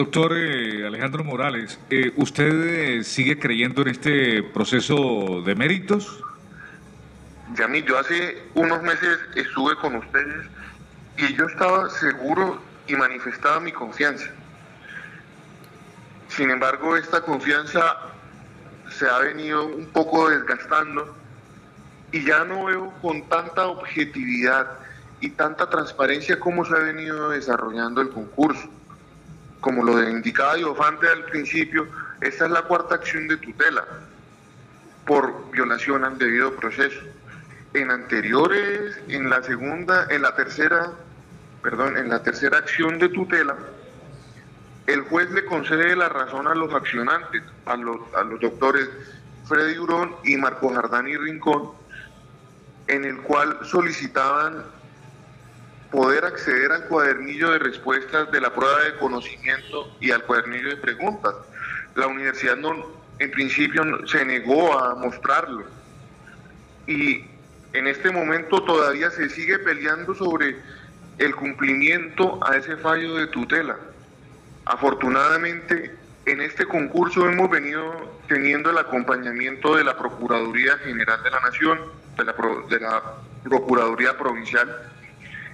Doctor eh, Alejandro Morales, eh, ¿usted eh, sigue creyendo en este proceso de méritos? Yamil, yo hace unos meses estuve con ustedes y yo estaba seguro y manifestaba mi confianza. Sin embargo, esta confianza se ha venido un poco desgastando y ya no veo con tanta objetividad y tanta transparencia cómo se ha venido desarrollando el concurso como lo indicaba Diofante al principio, esta es la cuarta acción de tutela por violación al debido proceso. En anteriores, en la segunda, en la tercera, perdón, en la tercera acción de tutela, el juez le concede la razón a los accionantes, a los, a los doctores Freddy Urón y Marco Jardán y Rincón, en el cual solicitaban poder acceder al cuadernillo de respuestas de la prueba de conocimiento y al cuadernillo de preguntas. La universidad no, en principio se negó a mostrarlo. Y en este momento todavía se sigue peleando sobre el cumplimiento a ese fallo de tutela. Afortunadamente, en este concurso hemos venido teniendo el acompañamiento de la Procuraduría General de la Nación, de la, de la Procuraduría Provincial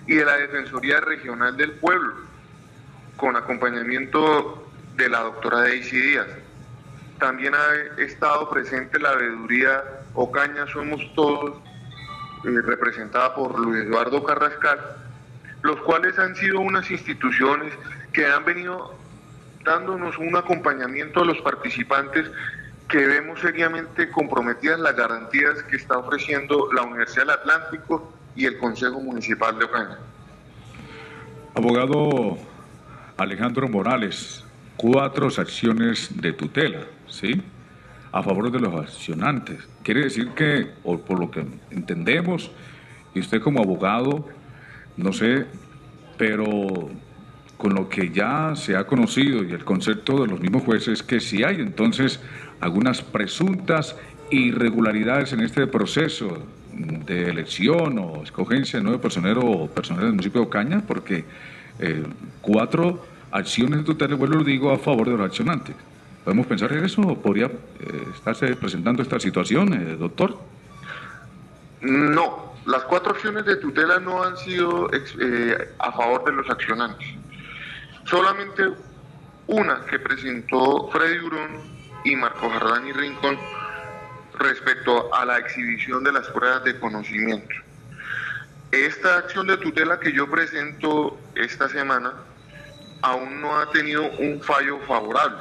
y de la Defensoría Regional del Pueblo, con acompañamiento de la doctora Daisy Díaz. También ha estado presente la veeduría Ocaña Somos Todos, eh, representada por Luis Eduardo Carrascal, los cuales han sido unas instituciones que han venido dándonos un acompañamiento a los participantes que vemos seriamente comprometidas las garantías que está ofreciendo la Universidad del Atlántico y el Consejo Municipal de Ocaña. Abogado Alejandro Morales, cuatro acciones de tutela, ¿sí? A favor de los accionantes. Quiere decir que, o por lo que entendemos, y usted como abogado, no sé, pero con lo que ya se ha conocido y el concepto de los mismos jueces, que si hay entonces algunas presuntas irregularidades en este proceso de elección o escogencia de nuevo personero o personal del municipio de Ocaña, porque eh, cuatro acciones de tutela, vuelvo lo digo, a favor de los accionantes. ¿Podemos pensar en eso podría eh, estarse presentando esta situación, eh, doctor? No, las cuatro acciones de tutela no han sido a favor de los accionantes. Solamente una que presentó Freddy Durón y Marco Jardán y Rincón respecto a la exhibición de las pruebas de conocimiento. Esta acción de tutela que yo presento esta semana aún no ha tenido un fallo favorable.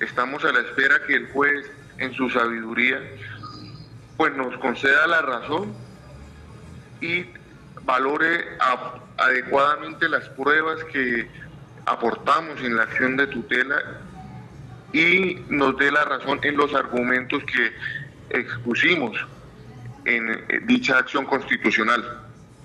Estamos a la espera que el juez, en su sabiduría, pues nos conceda la razón y valore adecuadamente las pruebas que aportamos en la acción de tutela y nos dé la razón en los argumentos que expusimos en eh, dicha acción constitucional.